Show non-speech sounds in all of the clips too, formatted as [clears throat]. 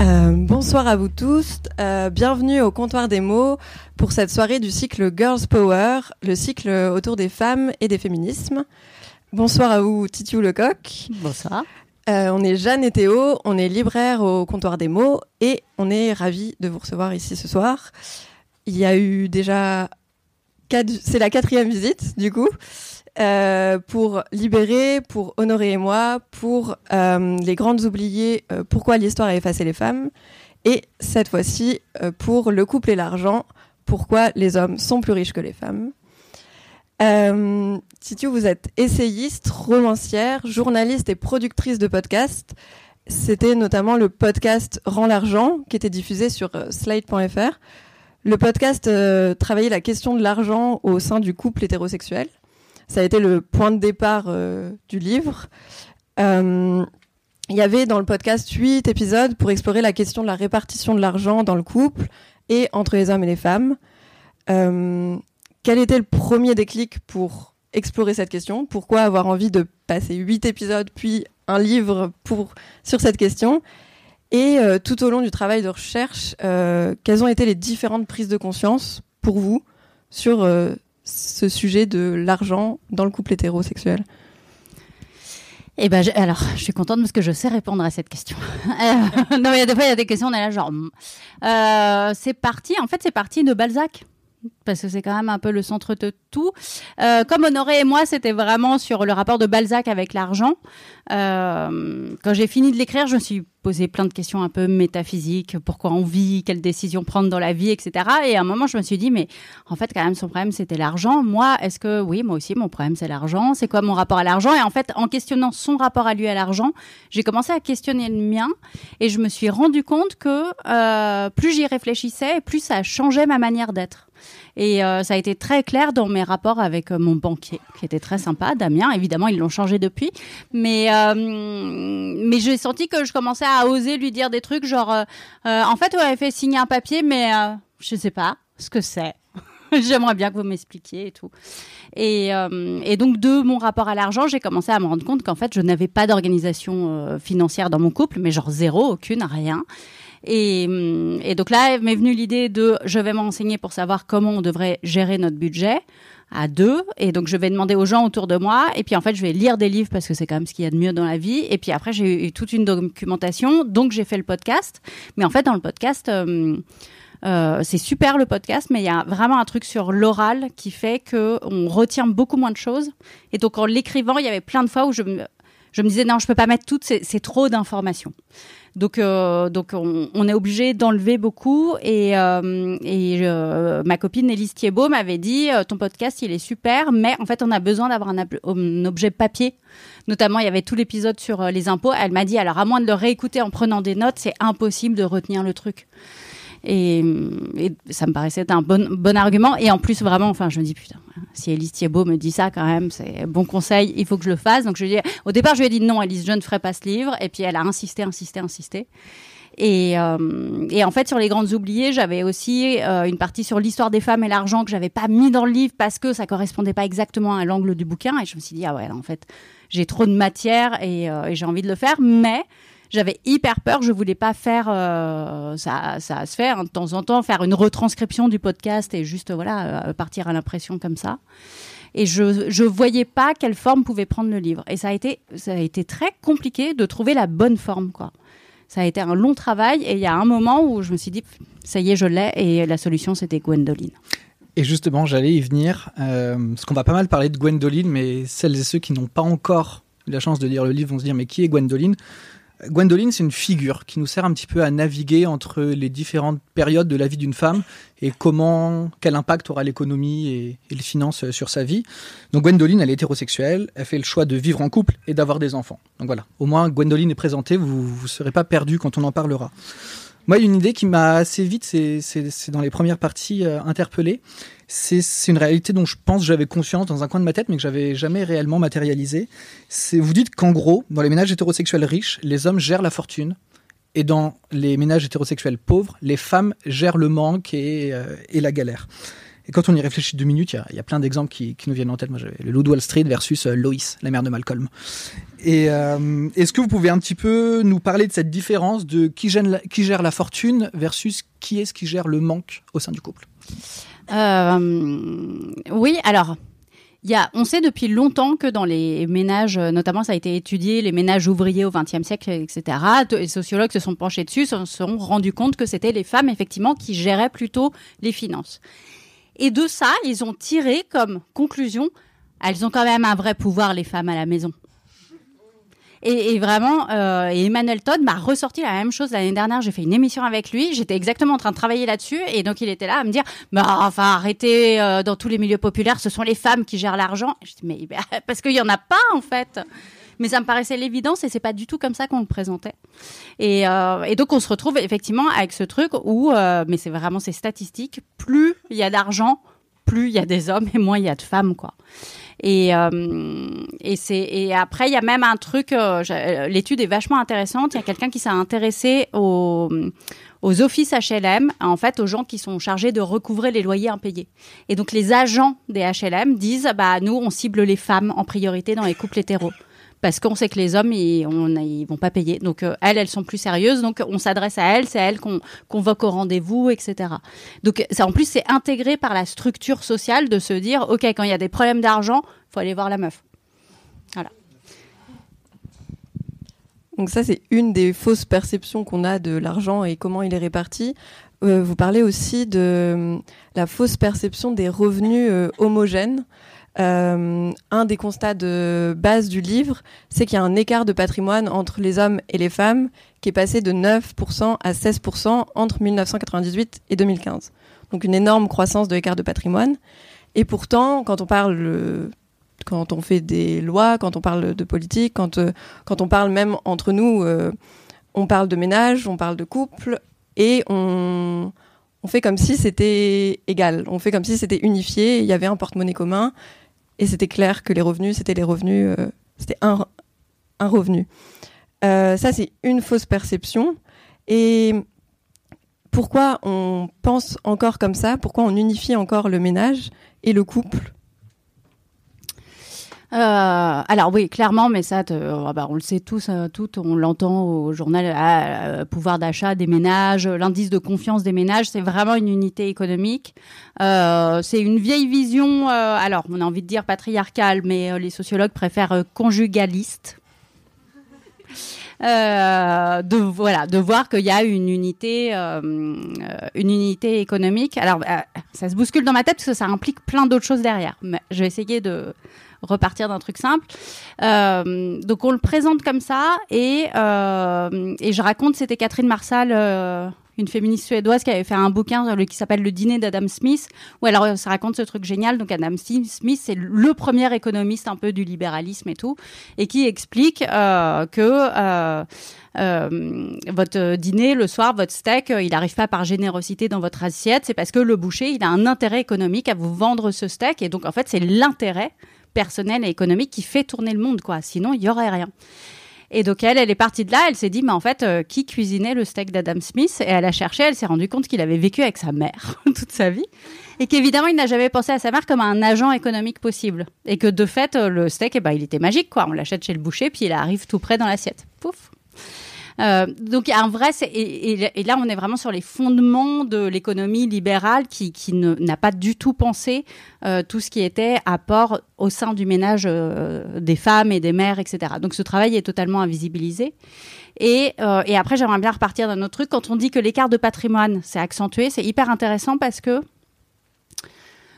Euh, bonsoir à vous tous, euh, bienvenue au comptoir des mots pour cette soirée du cycle Girls Power, le cycle autour des femmes et des féminismes. Bonsoir à vous Titiou Lecoq. Bonsoir. Euh, on est Jeanne et Théo, on est libraire au comptoir des mots et on est ravis de vous recevoir ici ce soir. Il y a eu déjà c'est la quatrième visite du coup. Euh, pour Libérer, pour Honorer et moi, pour euh, Les Grandes Oubliées, euh, Pourquoi l'histoire a effacé les femmes, et cette fois-ci pour Le couple et l'argent, Pourquoi les hommes sont plus riches que les femmes. Euh, Titiou, vous êtes essayiste, romancière, journaliste et productrice de podcasts. C'était notamment le podcast Rends l'argent qui était diffusé sur slide.fr. Le podcast euh, travaillait la question de l'argent au sein du couple hétérosexuel. Ça a été le point de départ euh, du livre. Euh, il y avait dans le podcast huit épisodes pour explorer la question de la répartition de l'argent dans le couple et entre les hommes et les femmes. Euh, quel était le premier déclic pour explorer cette question? Pourquoi avoir envie de passer huit épisodes puis un livre pour sur cette question? Et tout au long du travail de recherche, quelles ont été les différentes prises de conscience pour vous sur ce sujet de l'argent dans le couple hétérosexuel Eh ben, je- alors, je suis contente parce que je sais répondre à cette question. [laughs] Euh, non, mais des fois, il y a des questions, on est là, genre. hmm. Euh, c'est parti, en fait, c'est parti de Balzac. Parce que c'est quand même un peu le centre de tout. Euh, comme Honoré et moi, c'était vraiment sur le rapport de Balzac avec l'argent. Euh, quand j'ai fini de l'écrire, je me suis posé plein de questions un peu métaphysiques. Pourquoi on vit Quelles décisions prendre dans la vie, etc. Et à un moment, je me suis dit, mais en fait, quand même, son problème, c'était l'argent. Moi, est-ce que, oui, moi aussi, mon problème, c'est l'argent. C'est quoi mon rapport à l'argent? Et en fait, en questionnant son rapport à lui à l'argent, j'ai commencé à questionner le mien. Et je me suis rendu compte que euh, plus j'y réfléchissais, plus ça changeait ma manière d'être. Et euh, ça a été très clair dans mes rapports avec euh, mon banquier, qui était très sympa, Damien. Évidemment, ils l'ont changé depuis. Mais, euh, mais j'ai senti que je commençais à oser lui dire des trucs genre, en fait, on avait fait signer un papier, mais je sais pas ce que c'est. [laughs] J'aimerais bien que vous m'expliquiez et tout. Et, donc, de mon rapport à l'argent, j'ai commencé à me rendre compte qu'en fait, je n'avais pas d'organisation financière dans mon couple, mais genre zéro, aucune, rien. Et, hum, et donc là m'est venue l'idée de je vais m'enseigner pour savoir comment on devrait gérer notre budget à deux. Et donc je vais demander aux gens autour de moi. Et puis en fait je vais lire des livres parce que c'est quand même ce qu'il y a de mieux dans la vie. Et puis après j'ai eu toute une documentation. Donc j'ai fait le podcast. Mais en fait dans le podcast... hum, euh, c'est super le podcast, mais il y a vraiment un truc sur l'oral qui fait que on retient beaucoup moins de choses. Et donc en l'écrivant, il y avait plein de fois où je me, je me disais non, je peux pas mettre toutes, c'est trop d'informations. Donc, euh, donc on, est obligé d'enlever beaucoup. Et, euh, euh, ma copine Élise Thiebaud m'avait dit ton podcast il est super, mais en fait on a besoin d'avoir un, un objet papier. Notamment, il y avait tout l'épisode sur les impôts. Elle m'a dit alors à moins de le réécouter en prenant des notes, c'est impossible de retenir le truc. Et, ça me paraissait être un bon, argument. Et en plus, vraiment, enfin, je me dis, putain, si Elise Thiebaud me dit ça, quand même, c'est bon conseil, il faut que je le fasse. Donc, je lui au départ, je lui ai dit non, Elise, je ne ferai pas ce livre. Et puis, elle a insisté, insisté, insisté. Et, euh, et en fait, sur les grandes oubliées, j'avais aussi euh, une partie sur l'histoire des femmes et l'argent que j'avais pas mis dans le livre parce que ça correspondait pas exactement à l'angle du bouquin. Et je me suis dit, ah ouais, en fait, j'ai trop de matière et, euh, et j'ai envie de le faire. Mais j'avais hyper peur, je voulais pas faire euh, ça, ça se fait hein, de temps en temps, faire une retranscription du podcast et juste voilà euh, partir à l'impression comme ça. Et je je voyais pas quelle forme pouvait prendre le livre. Et ça a été ça a été très compliqué de trouver la bonne forme quoi. Ça a été un long travail et il y a un moment où je me suis dit ça y est je l'ai et la solution c'était Gwendoline. Et justement, j'allais y venir, euh, parce qu'on va pas mal parler de Gwendoline, mais celles et ceux qui n'ont pas encore eu la chance de lire le livre vont se dire mais qui est Gwendoline? Gwendoline, c'est une figure qui nous sert un petit peu à naviguer entre les différentes périodes de la vie d'une femme et comment, quel impact aura l'économie et, les finances sur sa vie. Donc Gwendoline, elle est hétérosexuelle, elle fait le choix de vivre en couple et d'avoir des enfants. Donc voilà, au moins Gwendoline est présentée, vous ne serez pas perdu quand on en parlera. Moi, une idée qui m'a assez vite, c'est dans les premières parties euh, interpellé. C'est une réalité dont je pense j'avais conscience dans un coin de ma tête, mais que j'avais jamais réellement matérialisé. Vous dites qu'en gros, dans les ménages hétérosexuels riches, les hommes gèrent la fortune, et dans les ménages hétérosexuels pauvres, les femmes gèrent le manque et, euh, et la galère. Et quand on y réfléchit deux minutes, il y, a plein d'exemples qui, nous viennent en tête. Moi, le Loup Wall Street versus euh, Lois, la mère de Malcolm. Et euh, est-ce que vous pouvez un petit peu nous parler de cette différence de qui gère la, fortune versus qui est-ce qui gère le manque au sein du couple? Euh, Oui, alors. Y a, on sait depuis longtemps que dans les ménages, notamment ça a été étudié, les ménages ouvriers au XXe siècle, etc. Les sociologues se sont penchés dessus, se sont rendus compte que c'était les femmes effectivement qui géraient plutôt les finances. Et de ça, ils ont tiré comme conclusion, elles ont quand même un vrai pouvoir, les femmes à la maison. Et, vraiment, euh, Emmanuel Todd m'a ressorti la même chose l'année dernière. J'ai fait une émission avec lui. J'étais exactement en train de travailler là-dessus. Et donc, il était là à me dire, bah, enfin, arrêtez, euh, dans tous les milieux populaires, ce sont les femmes qui gèrent l'argent. Je dis, mais [laughs] parce qu'il n'y en a pas, en fait mais ça me paraissait l'évidence et c'est pas du tout comme ça qu'on le présentait. Et, euh, donc on se retrouve effectivement avec ce truc où, euh, mais c'est vraiment ces statistiques, plus il y a d'argent, plus il y a des hommes et moins il y a de femmes, quoi. Et, euh, après, il y a même un truc, l'étude est vachement intéressante. Il y a quelqu'un qui s'est intéressé aux, aux offices HLM, en fait, aux gens qui sont chargés de recouvrer les loyers impayés. Et donc, les agents des HLM disent, bah, nous, on cible les femmes en priorité dans les couples hétéros parce qu'on sait que les hommes ils, on, vont pas payer. Donc euh, elles, elles sont plus sérieuses, donc on s'adresse à elles, c'est elles qu'on convoque au rendez-vous, etc. Donc ça, en plus c'est intégré par la structure sociale de se dire ok quand il y a des problèmes d'argent, faut aller voir la meuf. Voilà. Donc ça c'est une des fausses perceptions qu'on a de l'argent et comment il est réparti. Euh, vous parlez aussi de euh, la fausse perception des revenus homogènes. Euh, un des constats de base du livre, c'est qu'il y a un écart de patrimoine entre les hommes et les femmes qui est passé de 9% à 16% entre 1998 et 2015. Donc une énorme croissance de l'écart de patrimoine. Et pourtant, quand on parle, quand on fait des lois, quand on parle de politique, quand, euh, on parle même entre nous, euh, on parle de ménage, on parle de couple, et on fait comme si c'était égal, on fait comme si c'était unifié, il y avait un porte-monnaie commun, et c'était clair que les revenus, c'était les revenus, euh, c'était un, revenu. Euh, ça, c'est une fausse perception. Et pourquoi on pense encore comme ça? Pourquoi on unifie encore le ménage et le couple euh, alors oui, clairement, mais ça, oh, bah, on le sait tous, euh, tout, on l'entend au journal, euh, pouvoir d'achat des ménages, l'indice de confiance des ménages, c'est vraiment une unité économique. c'est une vieille vision, alors on a envie de dire patriarcale, mais les sociologues préfèrent conjugaliste. de voilà de voir qu'il y a une unité une unité économique alors ça se bouscule dans ma tête parce que ça implique plein d'autres choses derrière mais je vais essayer de repartir d'un truc simple. Euh, donc on le présente comme ça et, euh, et je raconte, c'était Catherine Marsal, euh, une féministe suédoise qui avait fait un bouquin qui s'appelle Le dîner d'Adam Smith, où alors ça raconte ce truc génial. Donc Adam Smith, c'est le premier économiste un peu du libéralisme et tout, et qui explique que votre dîner le soir, votre steak, il n'arrive pas par générosité dans votre assiette, c'est parce que le boucher, il a un intérêt économique à vous vendre ce steak, et donc en fait c'est l'intérêt personnel et économique qui fait tourner le monde, quoi. Sinon, il y aurait rien. Et donc elle, elle est partie de là, elle s'est dit, mais en fait, euh, qui cuisinait le steak d'Adam Smith? Et elle a cherché, elle s'est rendue compte qu'il avait vécu avec sa mère [laughs] toute sa vie. Et qu'évidemment, il n'a jamais pensé à sa mère comme un agent économique possible. Et que de fait, euh, le steak, eh ben, il était magique, quoi. On l'achète chez le boucher, puis il arrive tout près dans l'assiette. Pouf euh, donc il vrai et, là on est vraiment sur les fondements de l'économie libérale qui, n'a pas du tout pensé euh, tout ce qui était apport au sein du ménage euh, des femmes et des mères, etc. Donc ce travail est totalement invisibilisé. Et, et après j'aimerais bien repartir d'un autre truc. Quand on dit que l'écart de patrimoine s'est accentué, c'est hyper intéressant parce que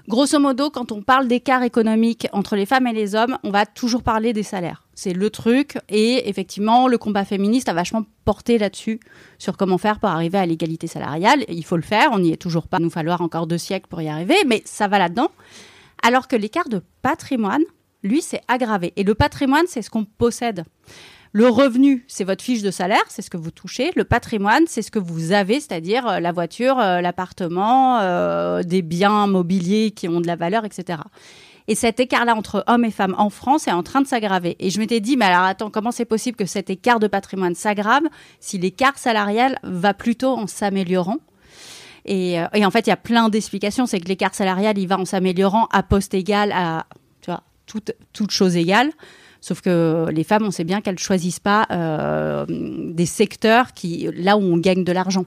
Grosso modo, quand on parle d'écart économique entre les femmes et les hommes, on va toujours parler des salaires C'est le truc. Et effectivement, le combat féministe a vachement porté là-dessus, sur comment faire pour arriver à l'égalité salariale. Il faut le faire, on n'y est toujours pas. Il nous falloir encore deux siècles pour y arriver, mais ça va là-dedans. Alors que l'écart de patrimoine, lui, c'est aggravé. Et le patrimoine, c'est ce qu'on possède. Le revenu, c'est votre fiche de salaire, c'est ce que vous touchez. Le patrimoine, c'est ce que vous avez, c'est-à-dire euh, la voiture, euh, l'appartement, euh, des biens mobiliers qui ont de la valeur, etc. Et cet écart-là entre hommes et femmes en France est en train de s'aggraver. Et je m'étais dit, mais alors attends, comment c'est possible que cet écart de patrimoine s'aggrave si l'écart salarial va plutôt en s'améliorant? Et, et, en fait, il y a plein d'explications. C'est que l'écart salarial, il va en s'améliorant à poste égal, à tu vois, toute, toute chose égale. Sauf que les femmes, on sait bien qu'elles choisissent pas euh, des secteurs qui, là où on gagne de l'argent.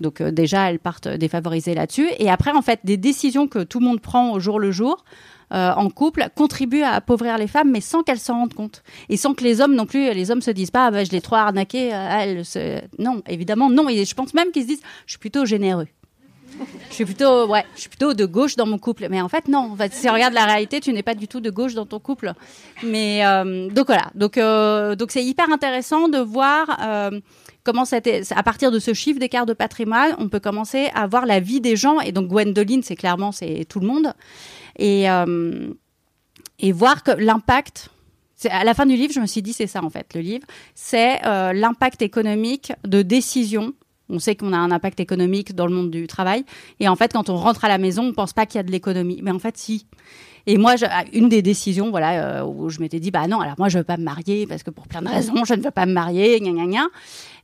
Donc euh, déjà, elles partent défavorisées là-dessus. Et après, en fait, des décisions que tout le monde prend au jour le jour, euh, en couple contribuent à appauvrir les femmes, mais sans qu'elles s'en rendent compte. Et sans que les hommes non plus, les hommes se disent pas, ah, bah, je l'ai trop arnaqué, elle, non, évidemment, non. Et je pense même qu'ils se disent, je suis plutôt généreux je suis plutôt, ouais, je suis plutôt de gauche dans mon couple. Mais en fait, non. En fait, si on regarde la réalité, tu n'es pas du tout de gauche dans ton couple. Mais euh, donc voilà. Donc euh, donc c'est hyper intéressant de voir. Euh, comment à partir de ce chiffre d'écart de patrimoine, on peut commencer à voir la vie des gens. Et donc Gwendoline, c'est clairement c'est tout le monde. Et et voir que l'impact. À la fin du livre, je me suis dit c'est ça en fait. Le livre, c'est l'impact économique de décisions on sait qu'on a un impact économique dans le monde du travail. Et en fait, quand on rentre à la maison, on pense pas qu'il y a de l'économie. Mais en fait, si. Et moi, une des décisions, voilà, euh, où je m'étais dit, bah non, alors moi, je veux pas me marier parce que pour plein de raisons, je ne veux pas me marier, gna gna gna.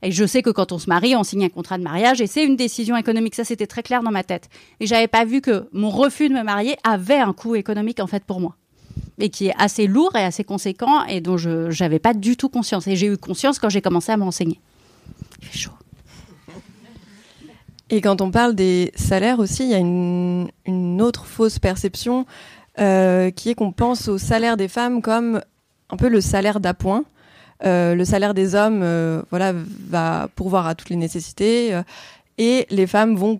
Et je sais que quand on se marie, on signe un contrat de mariage et c'est une décision économique. Ça, c'était très clair dans ma tête. Et j'avais pas vu que mon refus de me marier avait un coût économique, en fait, pour moi. Et qui est assez lourd et assez conséquent et dont je n'avais pas du tout conscience. Et j'ai eu conscience quand j'ai commencé à m'enseigner. Il fait chaud. Et quand on parle des salaires aussi, il y a une, autre fausse perception euh, qui est qu'on pense au salaire des femmes comme un peu le salaire d'appoint. Euh, le salaire des hommes euh, voilà, va pourvoir à toutes les nécessités et les femmes vont,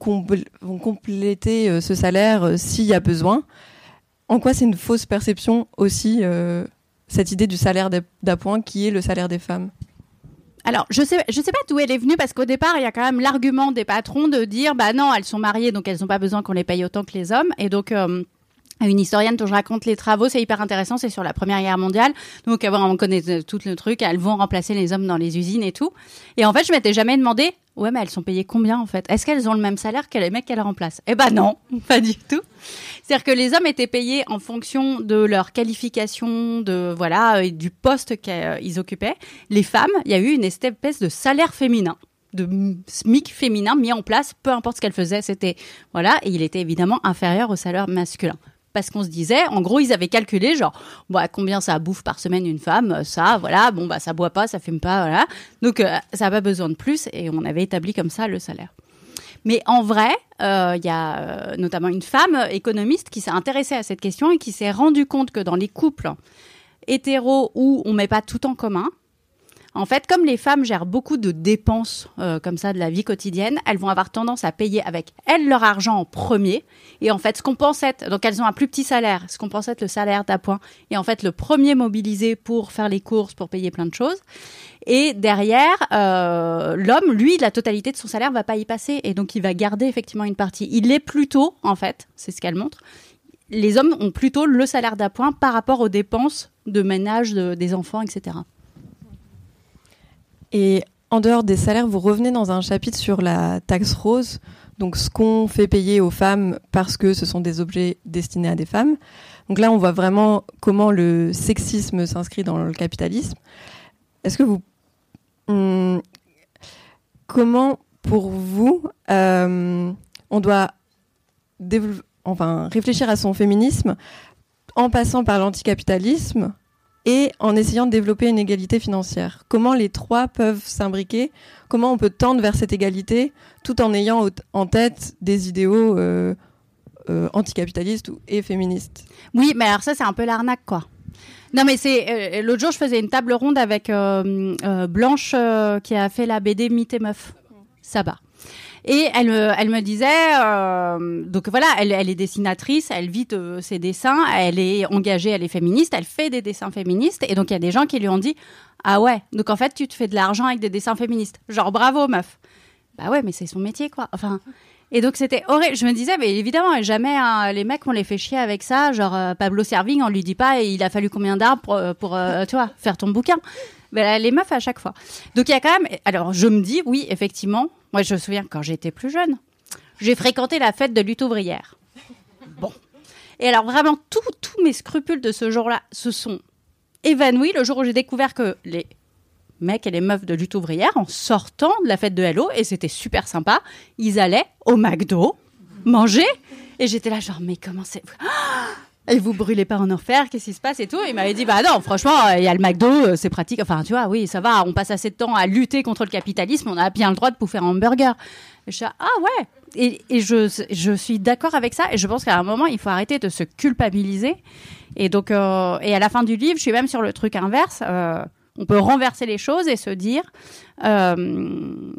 vont compléter ce salaire s'il y a besoin. En quoi c'est une fausse perception aussi, cette idée du salaire d'appoint qui est le salaire des femmes? Alors, je sais, je sais pas d'où elle est venue parce qu'au départ, il y a quand même l'argument des patrons de dire, bah non, elles sont mariées, donc elles n'ont pas besoin qu'on les paye autant que les hommes. Et donc, euh, une historienne dont je raconte les travaux, c'est hyper intéressant, c'est sur la Première Guerre mondiale. Donc, on connaît tout le truc, elles vont remplacer les hommes dans les usines et tout. Et en fait, je m'étais jamais demandé, ouais, mais elles sont payées combien en fait? Est-ce qu'elles ont le même salaire que les mecs qu'elles remplacent? Eh ben non, [laughs] pas du tout. C'est-à-dire que les hommes étaient payés en fonction de leur qualification, de voilà, euh, du poste qu'ils occupaient. Les femmes, il y a eu une espèce de salaire féminin de SMIC féminin mis en place, peu importe ce qu'elles faisaient, c'était voilà, et il était évidemment inférieur au salaire masculin parce qu'on se disait, en gros, ils avaient calculé genre, bah, combien ça bouffe par semaine une femme, ça, voilà, bon, bah, ça boit pas, ça fume pas, voilà. Donc, euh, ça n'a pas besoin de plus, et on avait établi comme ça le salaire. Mais en vrai, euh, il y a euh, notamment une femme économiste qui s'est intéressée à cette question et qui s'est rendue compte que dans les couples hétéros où on met pas tout en commun, en fait, comme les femmes gèrent beaucoup de dépenses euh, comme ça de la vie quotidienne, elles vont avoir tendance à payer avec elles leur argent en premier. Et en fait, ce qu'on pense être, donc elles ont un plus petit salaire, ce qu'on pense être le salaire d'appoint, et en fait le premier mobilisé pour faire les courses, pour payer plein de choses. Et derrière, euh, l'homme, lui, la totalité de son salaire va pas y passer. Et donc, il va garder effectivement une partie. Il est plutôt, en fait, c'est ce qu'elle montre, les hommes ont plutôt le salaire d'appoint par rapport aux dépenses de ménage des enfants, etc. Et en dehors des salaires, vous revenez dans un chapitre sur la taxe rose, donc ce qu'on fait payer aux femmes parce que ce sont des objets destinés à des femmes. Donc là, on voit vraiment comment le sexisme s'inscrit dans le capitalisme. Est-ce que vous Hum, comment, pour vous, euh, on doit enfin, réfléchir à son féminisme en passant par l'anticapitalisme et en essayant de développer une égalité financière Comment les trois peuvent s'imbriquer? Comment on peut tendre vers cette égalité tout en ayant en tête des idéaux euh, euh, anticapitalistes et féministes? Oui, mais alors ça, c'est un peu l'arnaque, quoi. Non, mais c'est. Euh, l'autre jour, je faisais une table ronde avec Blanche qui a fait la BD Mythe et Meuf. Sabat. Et elle, me- elle me disait, euh, donc voilà, elle, est dessinatrice, elle vit de ses dessins, elle est engagée, elle est féministe, elle fait des dessins féministes. Et donc il y a des gens qui lui ont dit, ah ouais, donc en fait tu te fais de l'argent avec des dessins féministes. Genre bravo meuf. Bah ouais, mais c'est son métier quoi. Enfin. Et donc c'était horrible. Je me disais, mais évidemment, jamais hein, les mecs on les fait chier avec ça. Genre euh, Pablo Servigne, on lui dit pas, il a fallu combien d'arbres pour, euh, euh, tu vois, faire ton bouquin. Là, les meufs à chaque fois. Donc il y a quand même. Alors je me dis, oui, effectivement. Moi je me souviens quand j'étais plus jeune, j'ai fréquenté la fête de lutte ouvrière. Bon. Et alors vraiment tous mes scrupules de ce jour-là se sont évanouis le jour où j'ai découvert que les mecs et les meufs de lutte ouvrière, en sortant de la fête de Hello, et c'était super sympa, ils allaient au McDo manger. Et j'étais là, genre, mais comment c'est. Ah et vous brûlez pas en enfer, qu'est-ce qui se passe et tout. Il m'avait dit, bah non, franchement, il y a le McDo, euh, c'est pratique. Enfin, tu vois, oui, ça va, on passe assez de temps à lutter contre le capitalisme, on a bien le droit de bouffer un hamburger. Je là, ah ouais. Et, je, suis d'accord avec ça. Et je pense qu'à un moment, il faut arrêter de se culpabiliser. Et donc, euh, et à la fin du livre, je suis même sur le truc inverse. Euh, on peut renverser les choses et se dire euh,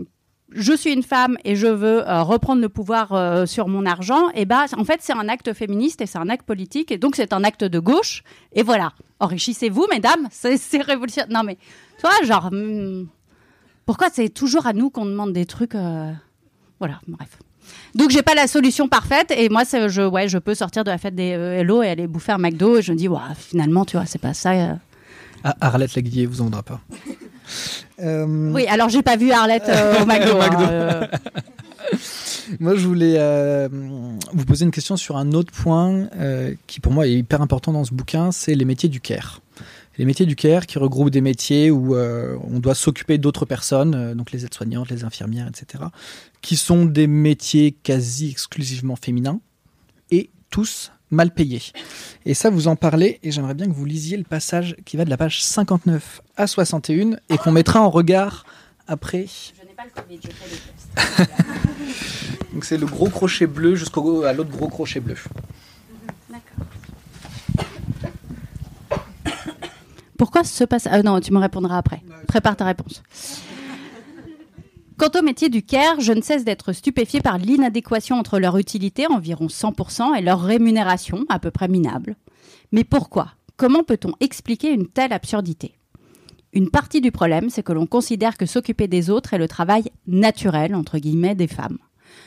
je suis une femme et je veux euh, reprendre le pouvoir euh, sur mon argent, et ben en fait c'est un acte féministe et c'est un acte politique et donc c'est un acte de gauche. Et voilà, enrichissez-vous, mesdames, [laughs] c'est révolutionnaire. Non mais, tu vois, genre, hmm, pourquoi c'est toujours à nous qu'on demande des trucs euh, Voilà, bref. Donc j'ai pas la solution parfaite et moi je ouais je peux sortir de la fête des Hello et aller bouffer un McDo et je me dis Ouah, finalement tu vois c'est pas ça. Ah, Arlette Laguillet vous en voudra pas. Euh, Oui alors j'ai pas vu Arlette euh, au [laughs] McDo. Au McDo. hein, euh. Moi, je voulais euh, vous poser une question sur un autre point euh, qui, pour moi, est hyper important dans ce bouquin, c'est les métiers du care. Les métiers du care qui regroupent des métiers où euh, on doit s'occuper d'autres personnes, donc les aides-soignantes, les infirmières, etc., qui sont des métiers quasi exclusivement féminins et tous mal payés. Et ça, vous en parlez, et j'aimerais bien que vous lisiez le passage qui va de la page 59 à 61 et qu'on mettra en regard après Je n'ai pas le Covid, je fais tests. [laughs] Donc c'est le gros crochet bleu jusqu'au à l'autre gros crochet bleu. Pourquoi ce passage ah, Non, tu me répondras après. Prépare ta réponse. Quant au métier du care, je ne cesse d'être stupéfié par l'inadéquation entre leur utilité, environ 100%, et leur rémunération, à peu près minable. Mais pourquoi? Comment peut-on expliquer une telle absurdité? Une partie du problème, c'est que l'on considère que s'occuper des autres est le travail naturel, entre guillemets, des femmes.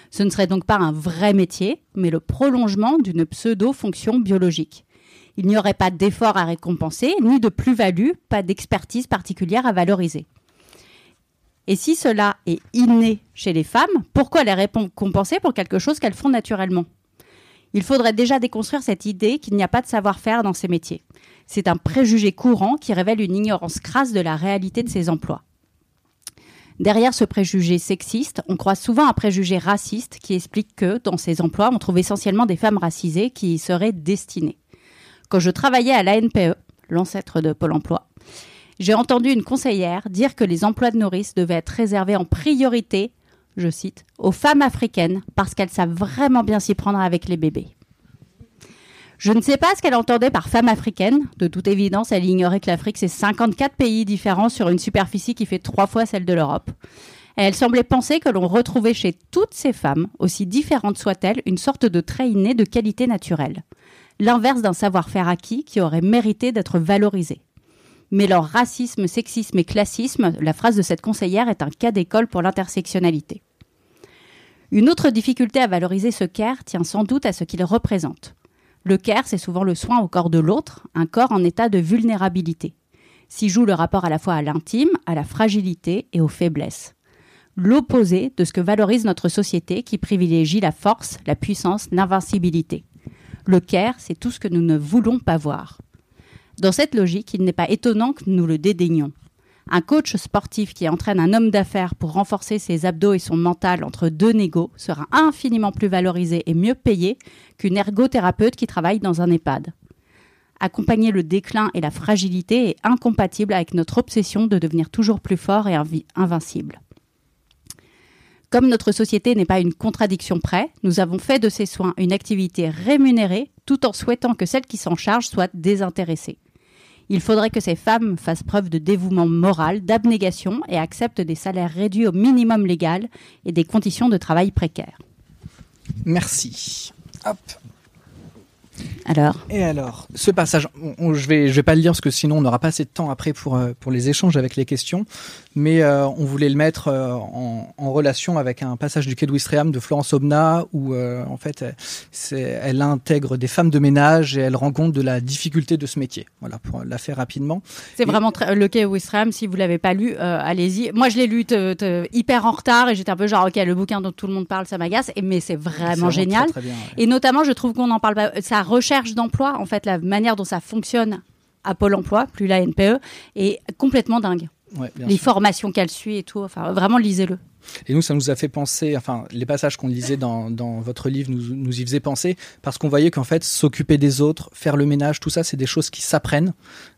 Ce ne serait donc pas un vrai métier, mais le prolongement d'une pseudo-fonction biologique. Il n'y aurait pas d'effort à récompenser, ni de plus-value, pas d'expertise particulière à valoriser. Et si cela est inné chez les femmes, pourquoi les récompenser pour quelque chose qu'elles font naturellement? Il faudrait déjà déconstruire cette idée qu'il n'y a pas de savoir-faire dans ces métiers. C'est un préjugé courant qui révèle une ignorance crasse de la réalité de ces emplois. Derrière ce préjugé sexiste, on croit souvent un préjugé raciste qui explique que, dans ces emplois, on trouve essentiellement des femmes racisées qui y seraient destinées. Quand je travaillais à l'ANPE, l'ancêtre de Pôle emploi, j'ai entendu une conseillère dire que les emplois de nourrice devaient être réservés en priorité, je cite, aux femmes africaines parce qu'elles savent vraiment bien s'y prendre avec les bébés. Je ne sais pas ce qu'elle entendait par femme africaine. De toute évidence, elle ignorait que l'Afrique, c'est 54 pays différents sur une superficie qui fait trois fois celle de l'Europe. Elle semblait penser que l'on retrouvait chez toutes ces femmes, aussi différentes soient-elles, une sorte de trait inné de qualité naturelle. L'inverse d'un savoir-faire acquis qui aurait mérité d'être valorisé. Mais leur racisme, sexisme et classisme, la phrase de cette conseillère est un cas d'école pour l'intersectionnalité. Une autre difficulté à valoriser ce care tient sans doute à ce qu'il représente. Le care, c'est souvent le soin au corps de l'autre, un corps en état de vulnérabilité. S'y joue le rapport à la fois à l'intime, à la fragilité et aux faiblesses. L'opposé de ce que valorise notre société qui privilégie la force, la puissance, l'invincibilité. Le care, c'est tout ce que nous ne voulons pas voir. Dans cette logique, il n'est pas étonnant que nous le dédaignions. Un coach sportif qui entraîne un homme d'affaires pour renforcer ses abdos et son mental entre deux négos sera infiniment plus valorisé et mieux payé qu'une ergothérapeute qui travaille dans un EHPAD. Accompagner le déclin et la fragilité est incompatible avec notre obsession de devenir toujours plus fort et invi- invincible. Comme notre société n'est pas une contradiction près, nous avons fait de ces soins une activité rémunérée tout en souhaitant que celle qui s'en charge soit désintéressée. Il faudrait que ces femmes fassent preuve de dévouement moral, d'abnégation et acceptent des salaires réduits au minimum légal et des conditions de travail précaires. Merci. Hop. Alors? Et alors, ce passage, on- on- je vais, je vais pas le lire parce que sinon on n'aura pas assez de temps après pour euh, pour les échanges avec les questions. Mais euh, on voulait le mettre euh, en, en relation avec un passage du Quai de Florence Obna où euh, en fait, elle- intègre des femmes de ménage et elle rend compte de la difficulté de ce métier. Voilà, pour la faire rapidement. C'est Et- vraiment le quai Ouistreham, si vous l'avez pas lu, allez-y. Moi, je l'ai lu te- te- hyper en retard et j'étais un peu genre, ok, le bouquin dont tout le monde parle, ça m'agace. Mais c'est vraiment génial. très, très bien, ouais. Et notamment, je trouve qu'on en parle pas. Sa recherche d'emploi, en fait, la manière dont ça fonctionne à Pôle emploi, plus la NPE, est complètement dingue. Ouais, bien Les sûr. formations qu'elle suit et tout. Enfin, vraiment, lisez-le. Et nous, ça nous a fait penser, enfin, les passages qu'on lisait dans, dans votre livre nous, nous y faisaient penser, parce qu'on voyait qu'en fait, s'occuper des autres, faire le ménage, tout ça, c'est des choses qui s'apprennent,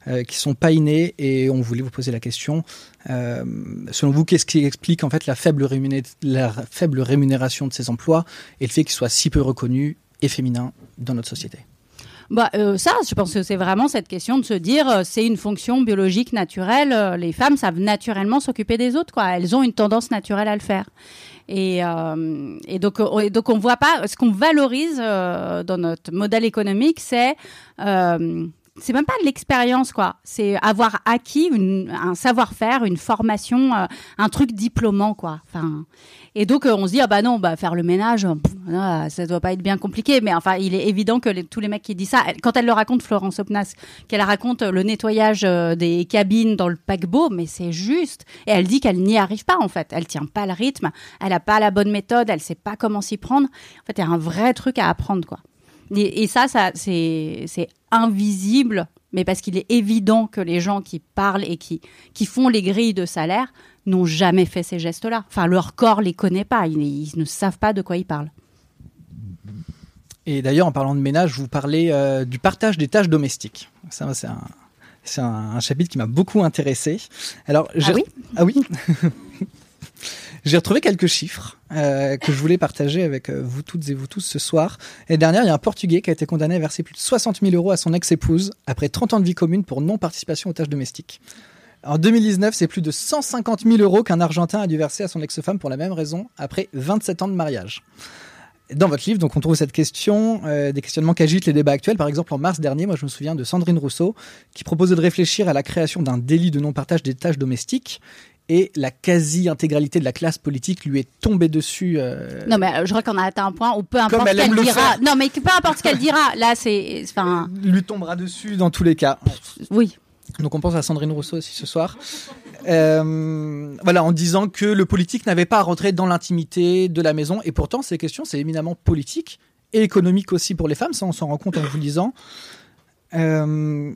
euh, qui sont pas innées, et on voulait vous poser la question, euh, selon vous, qu'est-ce qui explique en fait la faible, rémuné- la faible rémunération de ces emplois et le fait qu'ils soient si peu reconnus et féminins dans notre société Bah, euh, ça, je pense que c'est vraiment cette question de se dire, euh, c'est une fonction biologique naturelle. euh, les femmes savent naturellement s'occuper des autres, quoi. Elles ont une tendance naturelle à le faire. Et, donc, et donc, on voit pas. Ce qu'on valorise dans notre modèle économique, c'est c'est même pas de l'expérience, quoi. C'est avoir acquis un savoir-faire, une formation, euh, un truc diplômant, quoi. Enfin, et donc euh, on se dit ah bah non, bah faire le ménage, pff, ah, ça doit pas être bien compliqué. Mais enfin, il est évident que tous les mecs qui disent ça, quand elle le raconte, Florence Opnas, qu'elle raconte le nettoyage euh, des cabines dans le paquebot, mais c'est juste. Et elle dit qu'elle n'y arrive pas en fait. Elle tient pas le rythme, elle a pas la bonne méthode, elle sait pas comment s'y prendre. En fait, il y a un vrai truc à apprendre quoi. Et, et ça, ça c'est invisible, mais parce qu'il est évident que les gens qui parlent et qui qui font les grilles de salaire n'ont jamais fait ces gestes-là. Enfin, leur corps les connaît pas, ils, ils ne savent pas de quoi ils parlent. Et d'ailleurs, en parlant de ménage, vous parlez euh, du partage des tâches domestiques. Ça, c'est un, c'est un, un chapitre qui m'a beaucoup intéressé. Alors, j'ai- oui? Ah oui. [laughs] J'ai retrouvé quelques chiffres euh, que je voulais partager avec euh, vous toutes et vous tous ce soir. L'année dernière, il y a un Portugais qui a été condamné à verser plus de 60 000 euros à son ex-épouse après 30 ans de vie commune pour non-participation aux tâches domestiques. En 2019, c'est plus de 150 000 euros qu'un Argentin a dû verser à son ex-femme pour la même raison après 27 ans de mariage. Dans votre livre, donc, on trouve cette question, euh, des questionnements qu'agitent les débats actuels. Par exemple, en mars dernier, moi, je me souviens de Sandrine Rousseau, qui proposait de réfléchir à la création d'un délit de non-partage des tâches domestiques. Et la quasi-intégralité de la classe politique lui est tombée dessus. euh, Non, mais euh, je crois qu'on a atteint un point où peu importe ce qu'elle le dira. faire. Non, mais peu importe ce qu'elle dira. Là, c'est. Enfin, lui tombera dessus dans tous les cas. oui. Donc on pense à Sandrine Rousseau aussi ce soir. Euh, voilà, en disant que le politique n'avait pas à rentrer dans l'intimité de la maison. Et pourtant, ces questions, c'est éminemment politique et économique aussi pour les femmes. Ça, on s'en rend compte en vous lisant. Euh,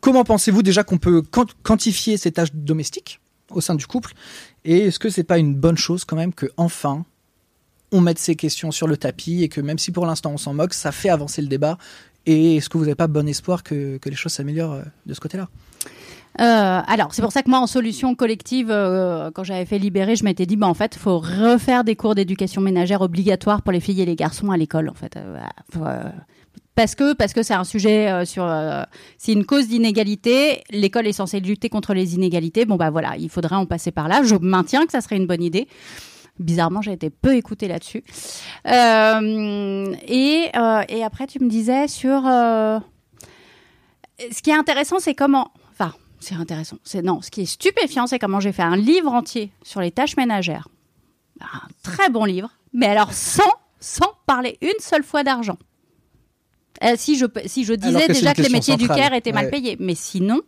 comment pensez-vous déjà qu'on peut quant- quantifier ces tâches domestiques au sein du couple. Et est-ce que c'est pas une bonne chose quand même que enfin on mette ces questions sur le tapis et que même si pour l'instant on s'en moque, ça fait avancer le débat? Et est-ce que vous n'avez pas bon espoir que, que les choses s'améliorent euh, de ce côté-là? Euh, alors, c'est pour ça que moi, en solution collective, euh, quand j'avais fait Libérer, je m'étais dit, bah, en fait, faut refaire des cours d'éducation ménagère obligatoires pour les filles et les garçons à l'école, en fait. Euh, parce que parce que c'est un sujet euh, sur euh, c'est une cause d'inégalité. L'école est censée lutter contre les inégalités. Bon bah voilà il faudrait en passer par là. Je maintiens que ça serait une bonne idée. Bizarrement j'ai été peu écoutée là-dessus. Euh, et et après tu me disais sur ce qui est intéressant c'est comment enfin c'est intéressant c'est non ce qui est stupéfiant c'est comment j'ai fait un livre entier sur les tâches ménagères. Un très bon livre mais alors sans sans parler une seule fois d'argent euh, si je si je Alors disais déjà que les métiers du care étaient mal payés. Mais sinon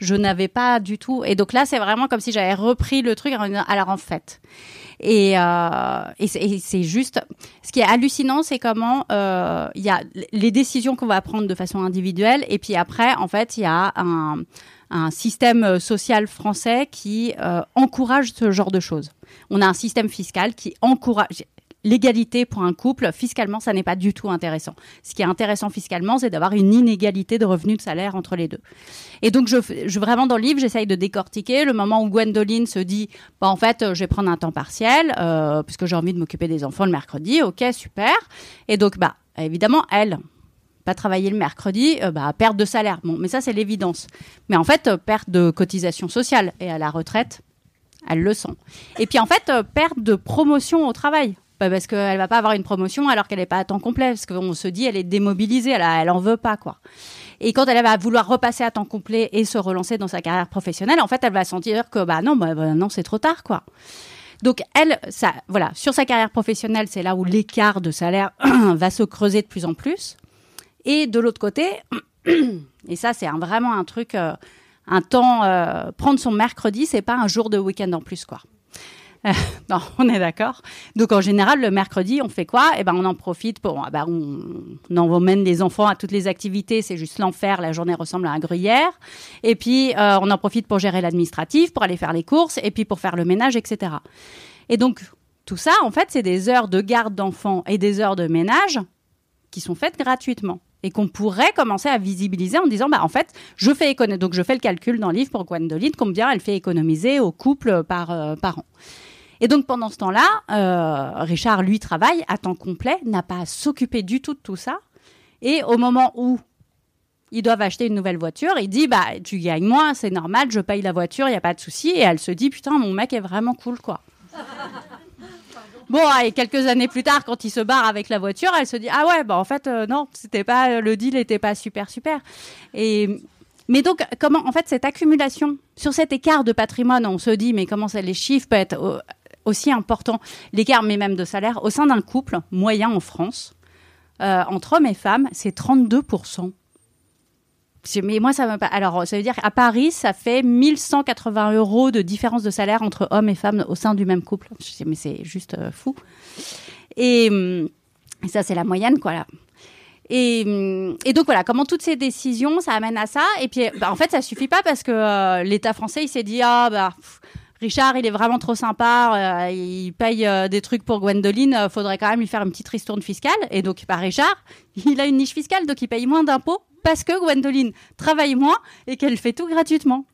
je n'avais pas du tout. Et donc là c'est vraiment comme si j'avais repris le truc en disant alors en fait. Et, euh, et c'est- juste ce qui est hallucinant c'est comment euh, il y a les décisions qu'on va prendre de façon individuelle. Et puis après en fait il y a un un système social français qui euh, encourage ce genre de choses. On a un système fiscal qui encourage l'égalité pour un couple. Fiscalement, ça n'est pas du tout intéressant. Ce qui est intéressant fiscalement, c'est d'avoir une inégalité de revenus de salaire entre les deux. Et donc, vraiment dans le livre, j'essaye de décortiquer le moment où Gwendoline se dit, bah, en fait, je vais prendre un temps partiel euh, puisque j'ai envie de m'occuper des enfants le mercredi. Ok, super. Et donc, bah, évidemment, elle pas travailler le mercredi, euh, bah, perte de salaire. Bon, mais ça, c'est l'évidence. Mais en fait, euh, perte de cotisation sociale. Et à la retraite, elle le sent. Et puis en fait, perte de promotion au travail. Bah, parce qu'elle va pas avoir une promotion alors qu'elle n'est pas à temps complet. Parce qu'on se dit, elle est démobilisée, elle, a- elle en veut pas, quoi. Et quand elle va vouloir repasser à temps complet et se relancer dans sa carrière professionnelle, en fait, elle va sentir que bah non, bah, bah, non, c'est trop tard, quoi. Donc elle, ça, voilà, sur sa carrière professionnelle, c'est là où l'écart de salaire [clears throat] va se creuser de plus en plus. Et de l'autre côté, [clears throat] et ça c'est vraiment un truc, euh, un temps, euh, prendre son mercredi, c'est pas un jour de week-end en plus, quoi. [laughs] Non, on est d'accord. Donc en général, le mercredi, on fait quoi? Eh ben, on en profite pour, ah ben, on, on emmène les enfants à toutes les activités. C'est juste l'enfer. La journée ressemble à un gruyère. Et puis euh, on en profite pour gérer l'administratif, pour aller faire les courses, et puis pour faire le ménage, etc. Et donc tout ça, en fait, c'est des heures de garde d'enfants et des heures de ménage qui sont faites gratuitement et qu'on pourrait commencer à visibiliser en disant bah en fait je fais donc je fais le calcul dans le livre pour Gwendoline combien elle fait économiser au couple par euh, par an et donc pendant ce temps-là, euh, Richard, lui, travaille à temps complet, n'a pas à s'occuper du tout de tout ça. Et au moment où ils doivent acheter une nouvelle voiture, il dit bah tu gagnes moins, c'est normal, je paye la voiture, il y a pas de souci. Et elle se dit putain mon mec est vraiment cool quoi. [laughs] Bon, et quelques années plus tard, quand il se barre avec la voiture, elle se dit ah ouais, bah en fait euh, non, c'était pas le deal était pas super super. Et mais donc comment en fait cette accumulation sur cet écart de patrimoine, on se dit mais comment ça les chiffres peuvent être euh, aussi importants, l'écart mais même de salaire au sein d'un couple moyen en France euh, entre hommes et femmes, c'est 32 c'est- mais moi, ça me pas. Alors, ça veut dire qu'à Paris, ça fait 1180 euros de différence de salaire entre hommes et femmes au sein du même couple. Mais c'est juste euh, fou. Et, hum, et ça, c'est la moyenne, quoi. Là. Et, hum, et donc voilà, comment toutes ces décisions, ça amène à ça? Et puis, bah, en fait, ça suffit pas parce que euh, l'État français, il s'est dit ah bah. Richard, il est vraiment trop sympa, euh, il paye euh, des trucs pour Gwendoline, euh, faudrait quand même lui faire une petite ristourne fiscale. Et donc, bah, Richard, [laughs] il a une niche fiscale, donc il paye moins d'impôts parce que Gwendoline travaille moins et qu'elle fait tout gratuitement.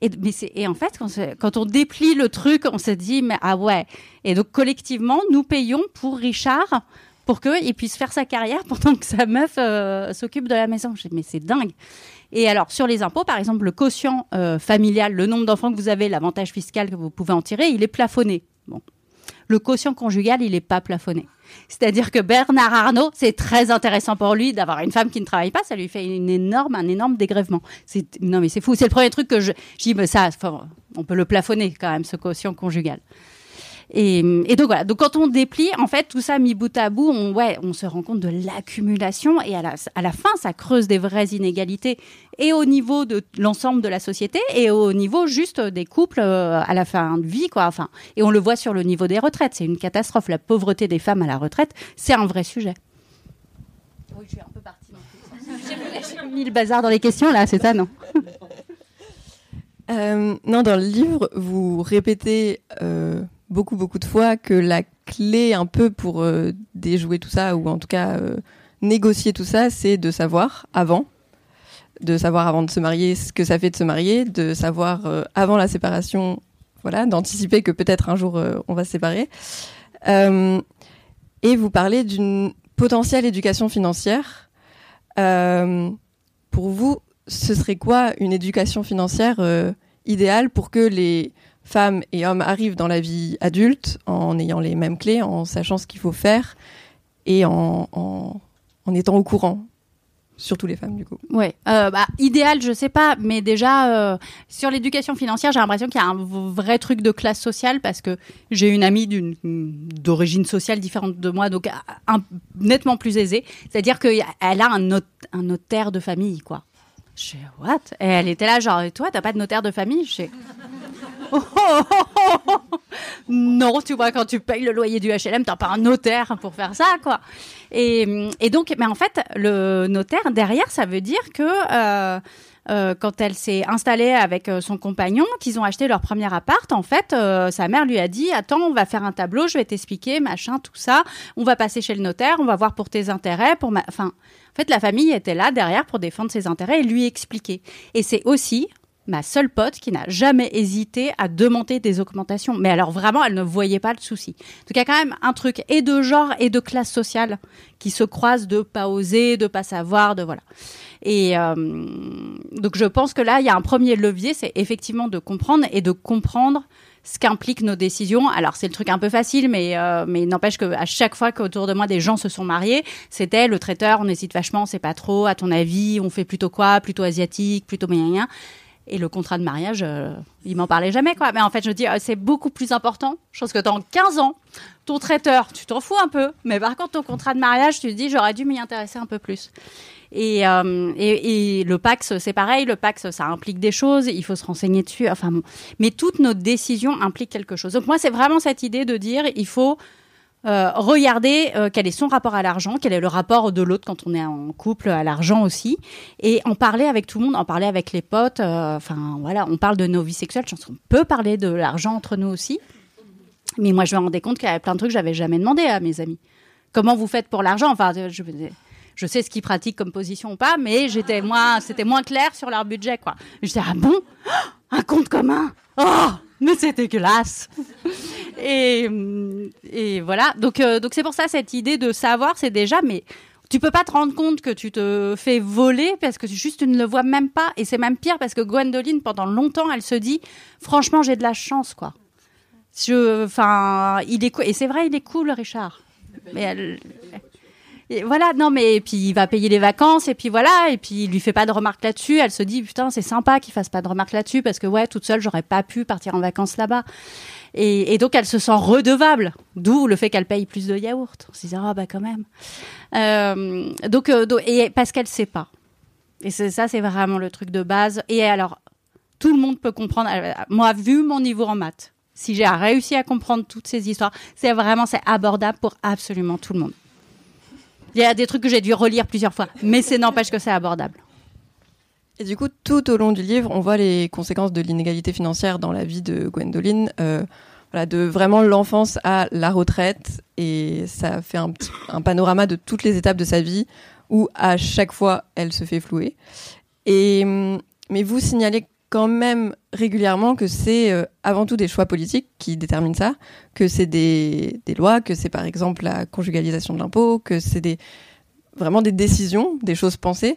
Et, et en fait, quand, quand on déplie le truc, on se dit, mais ah ouais. Et donc, collectivement, nous payons pour Richard pour qu'il puisse faire sa carrière pendant que sa meuf euh, s'occupe de la maison. Je dis, mais c'est dingue. Et alors, sur les impôts, par exemple, le quotient euh, familial, le nombre d'enfants que vous avez, l'avantage fiscal que vous pouvez en tirer, il est plafonné. Bon. Le quotient conjugal, il n'est pas plafonné. C'est-à-dire que Bernard Arnault, c'est très intéressant pour lui d'avoir une femme qui ne travaille pas, ça lui fait énorme, un énorme dégrèvement. C'est, non mais c'est fou, c'est le premier truc que je, je dis, mais ça, on peut le plafonner quand même, ce quotient conjugal. Et, et donc voilà, donc quand on déplie, en fait, tout ça mis bout à bout, on, ouais, on se rend compte de l'accumulation et à la, à la fin, ça creuse des vraies inégalités et au niveau de l'ensemble de la société et au niveau juste des couples euh, à la fin de vie, quoi. Enfin, et on le voit sur le niveau des retraites, c'est une catastrophe. La pauvreté des femmes à la retraite, c'est un vrai sujet. Oui, je suis un peu partie. [laughs] J'ai mis le bazar dans les questions là, c'est ça, non? Euh, non, dans le livre, vous répétez euh, beaucoup, beaucoup de fois que la clé un peu pour euh, déjouer tout ça, ou en tout cas euh, négocier tout ça, c'est de savoir avant, de savoir avant de se marier ce que ça fait de se marier, de savoir euh, avant la séparation, voilà, d'anticiper que peut-être un jour on va se séparer. Et vous parlez d'une potentielle éducation financière. Pour vous, ce serait quoi une éducation financière idéale pour que les femmes et hommes arrivent dans la vie adulte en ayant les mêmes clés, en sachant ce qu'il faut faire et en, étant au courant Surtout les femmes, du coup. Ouais, euh, bah, idéal, je sais pas, mais déjà euh, sur l'éducation financière, j'ai l'impression qu'il y a un vrai truc de classe sociale parce que j'ai une amie d'origine sociale différente de moi, donc nettement plus aisée. C'est-à-dire qu'elle a un, not- un notaire de famille, quoi. Je what? Elle était là, genre, toi, t'as pas de notaire de famille? [laughs] Non, tu vois, quand tu payes le loyer du HLM, t'as pas un notaire pour faire ça, quoi. Et, donc, mais en fait, le notaire, derrière, ça veut dire que euh, euh, quand elle s'est installée avec euh, son compagnon, qu'ils ont acheté leur premier appart, en fait, sa mère lui a dit Attends, on va faire un tableau, je vais t'expliquer, machin, tout ça. On va passer chez le notaire, on va voir pour tes intérêts. Pour ma... Enfin, en fait, la famille était là derrière pour défendre ses intérêts et lui expliquer. Et c'est aussi ma seule pote qui n'a jamais hésité à demander des augmentations. Mais alors vraiment, elle ne voyait pas le souci. Donc il y a quand même un truc et de genre et de classe sociale qui se croisent de pas oser, de pas savoir, de voilà. Et euh, donc je pense que là, il y a un premier levier, c'est effectivement de comprendre et de comprendre ce qu'impliquent nos décisions. Alors c'est le truc un peu facile, mais euh, mais n'empêche que à chaque fois qu'autour de moi des gens se sont mariés, c'était le traiteur, on hésite vachement, c'est pas trop. À ton avis, on fait plutôt quoi? Plutôt asiatique, plutôt moyen. Et le contrat de mariage, euh, il m'en parlait jamais, quoi. Mais en fait, je dis, euh, c'est beaucoup plus important. Je pense que dans 15 ans, ton traiteur, tu t'en fous un peu. Mais par contre, ton contrat de mariage, tu te dis, j'aurais dû m'y intéresser un peu plus. Et, euh, et, le Pax, c'est pareil. Le Pax, ça implique des choses. Il faut se renseigner dessus. Enfin, mais toutes nos décisions impliquent quelque chose. Donc moi, c'est vraiment cette idée de dire, il faut euh, regarder euh, quel est son rapport à l'argent, quel est le rapport de l'autre quand on est en couple à l'argent aussi, et en parler avec tout le monde, en parler avec les potes. euh, Enfin voilà, on parle de nos vies sexuelles, je pense qu'on peut parler de l'argent entre nous aussi. Mais moi, je me rendais compte qu'il y avait plein de trucs que j'avais jamais demandé à mes amis. Comment vous faites pour l'argent? Enfin, je, sais ce qu'ils pratiquent comme position ou pas, mais j'étais c'était moins clair sur leur budget, quoi. Je disais ah bon, un compte commun? Oh, mais c'est dégueulasse. et, et voilà. Donc, euh, donc c'est pour ça cette idée de savoir, c'est déjà, mais tu peux pas te rendre compte que tu te fais voler parce que juste tu ne le vois même pas. Et c'est même pire parce que Gwendoline, pendant longtemps, elle se dit, franchement, j'ai de la chance, quoi. Je, enfin, il est et c'est vrai, il est cool, Richard. Mais elle, et voilà, non, mais puis il va payer les vacances, et puis voilà, et puis il lui fait pas de remarques là-dessus. Elle se dit, putain, c'est sympa qu'il fasse pas de remarques là-dessus, parce que ouais, toute seule, j'aurais pas pu partir en vacances là-bas. Et, donc elle se sent redevable, d'où le fait qu'elle paye plus de yaourt. On se dit, ah bah quand même. Euh, donc, euh, et parce qu'elle sait pas. Et ça, c'est vraiment le truc de base. Et alors, tout le monde peut comprendre. Moi, vu mon niveau en maths, si j'ai réussi à comprendre toutes ces histoires, c'est vraiment c'est abordable pour absolument tout le monde. Il y a des trucs que j'ai dû relire plusieurs fois, mais c'est n'empêche que c'est abordable. Et du coup, tout au long du livre, on voit les conséquences de l'inégalité financière dans la vie de Gwendoline, euh, de vraiment l'enfance à la retraite, et ça fait un, un panorama de toutes les étapes de sa vie où à chaque fois elle se fait flouer. Et mais vous signalez quand même régulièrement que c'est euh, avant tout des choix politiques qui déterminent ça, que c'est des, lois, que c'est par exemple la conjugalisation de l'impôt, que c'est vraiment des décisions, des choses pensées.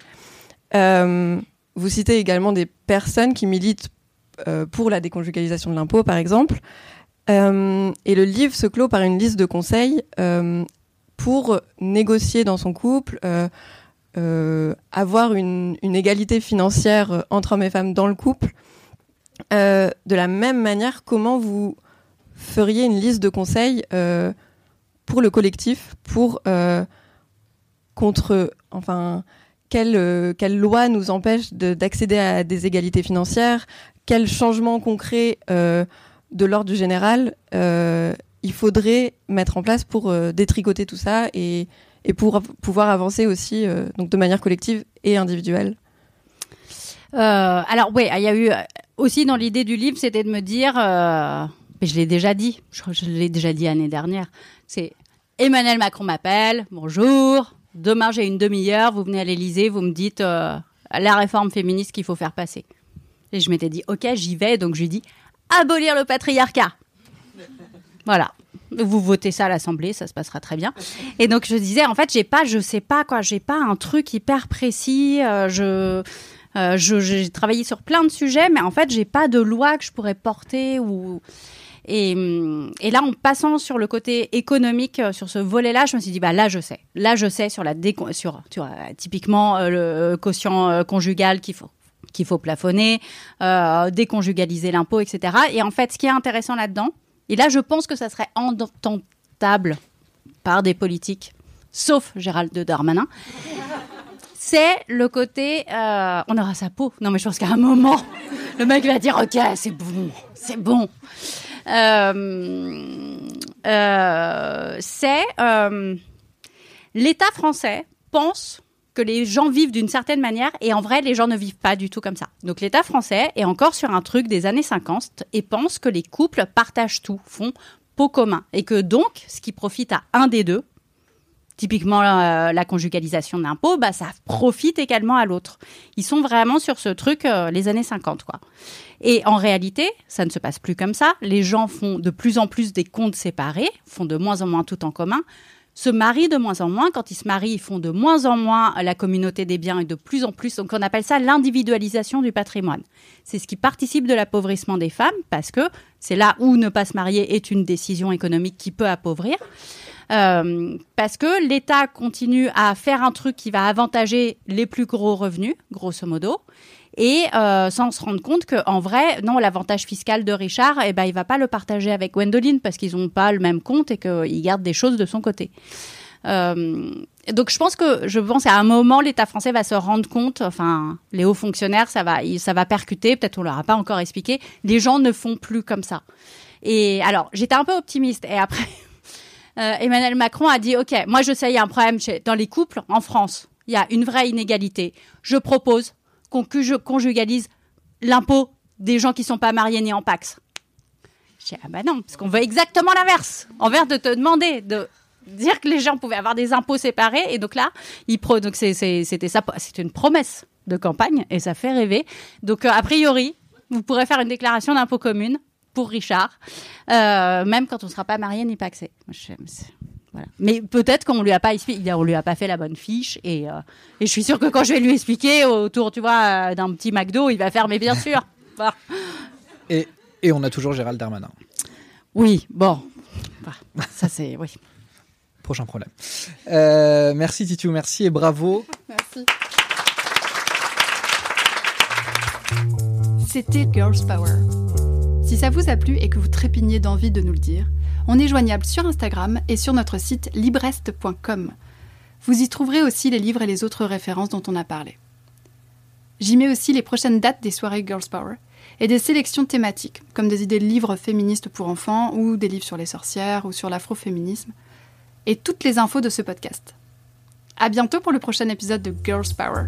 Euh, vous citez également des personnes qui militent euh, pour la déconjugalisation de l'impôt, par exemple. Et le livre se clôt par une liste de conseils pour négocier dans son couple, avoir une, égalité financière entre hommes et femmes dans le couple. Euh, de la même manière, comment vous feriez une liste de conseils euh, pour le collectif, pour contre, enfin, quelle, quelle loi nous empêche d'accéder à des égalités financières, quels changements concrets de l'ordre général il faudrait mettre en place pour détricoter tout ça et et pour pouvoir avancer aussi euh, donc de manière collective et individuelle euh, Alors oui, il y a eu aussi dans l'idée du livre, c'était de me dire, euh, mais je l'ai déjà dit, je, l'ai déjà dit l'année dernière, c'est Emmanuel Macron m'appelle, bonjour, demain j'ai une demi-heure, vous venez à l'Elysée, vous me dites euh, la réforme féministe qu'il faut faire passer. Et je m'étais dit, ok, j'y vais, donc je lui dis, abolir le patriarcat. Voilà vous votez ça à l'Assemblée, ça se passera très bien. Et donc je disais, en fait, j'ai pas, je sais pas quoi, j'ai pas un truc hyper précis. Euh, je euh, j'ai travaillé sur plein de sujets, mais en fait, j'ai pas de loi que je pourrais porter et, et, là, en passant sur le côté économique, euh, sur ce volet-là, je me suis dit, bah là, je sais. Là, je sais sur la décon sur, typiquement le quotient conjugal qu'il faut qu'il faut plafonner, déconjugaliser l'impôt, etc. Et en fait, ce qui est intéressant là-dedans, et là, je pense que ça serait ententable par des politiques, sauf Gérald Darmanin. C'est le côté, euh, on aura sa peau. Non, mais je pense qu'à un moment, le mec va dire, ok, c'est bon, c'est bon. Euh, euh, c'est l'État français pense que les gens vivent d'une certaine manière et en vrai, les gens ne vivent pas du tout comme ça. Donc l'État français est encore sur un truc des années 50 et pense que les couples partagent tout, font pot commun et que donc, ce qui profite à un des deux, typiquement euh, la conjugalisation de l'impôt, bah, ça profite également à l'autre. Ils sont vraiment sur ce truc euh, les années 50, quoi. Et en réalité, ça ne se passe plus comme ça. Les gens font de plus en plus des comptes séparés, font de moins en moins tout en commun, se marient de moins en moins. Quand ils se marient, ils font de moins en moins la communauté des biens et de plus en plus. Donc on appelle ça l'individualisation du patrimoine. C'est ce qui participe de l'appauvrissement des femmes parce que c'est là où ne pas se marier est une décision économique qui peut appauvrir. Euh, parce que l'État continue à faire un truc qui va avantager les plus gros revenus, grosso modo, et euh, sans se rendre compte qu'en vrai, non, l'avantage fiscal de Richard, eh ben, il va pas le partager avec Gwendoline parce qu'ils n'ont pas le même compte et qu'il garde des choses de son côté. Euh, donc je pense que je pense à un moment l'État français va se rendre compte, enfin les hauts fonctionnaires ça va ça va percuter, peut-être on leur a pas encore expliqué, les gens ne font plus comme ça. Et alors j'étais un peu optimiste et après euh, Emmanuel Macron a dit ok moi je sais il y a un problème dans les couples en France, il y a une vraie inégalité. Je propose qu'on conjugalise l'impôt des gens qui sont pas mariés ni en Pax. Je dis, ah bah non, parce qu'on veut exactement l'inverse. Envers de te demander de dire que les gens pouvaient avoir des impôts séparés. Et donc là, c'était ça, c'était une promesse de campagne et ça fait rêver. Donc euh, a priori, vous pourrez faire une déclaration d'impôt commune pour Richard, euh, même quand on ne sera pas marié ni paxé. Mais peut-être qu'on lui a pas on lui a pas fait la bonne fiche et, euh, et je suis sûre que quand je vais lui expliquer autour, tu vois, euh, d'un petit McDo, il va faire mais bien sûr. [laughs] et, et on a toujours Gérald Darmanin. Oui, bon, ça c'est oui. Prochain problème. Euh, merci Titu, merci et bravo. Merci. C'était Girls Power. Si ça vous a plu et que vous trépignez d'envie de nous le dire, on est joignable sur Instagram et sur notre site librest.com. Vous y trouverez aussi les livres et les autres références dont on a parlé. J'y mets aussi les prochaines dates des soirées Girls Power et des sélections thématiques, comme des idées de livres féministes pour enfants ou des livres sur les sorcières ou sur l'afroféminisme, et toutes les infos de ce podcast. À bientôt pour le prochain épisode de Girls Power.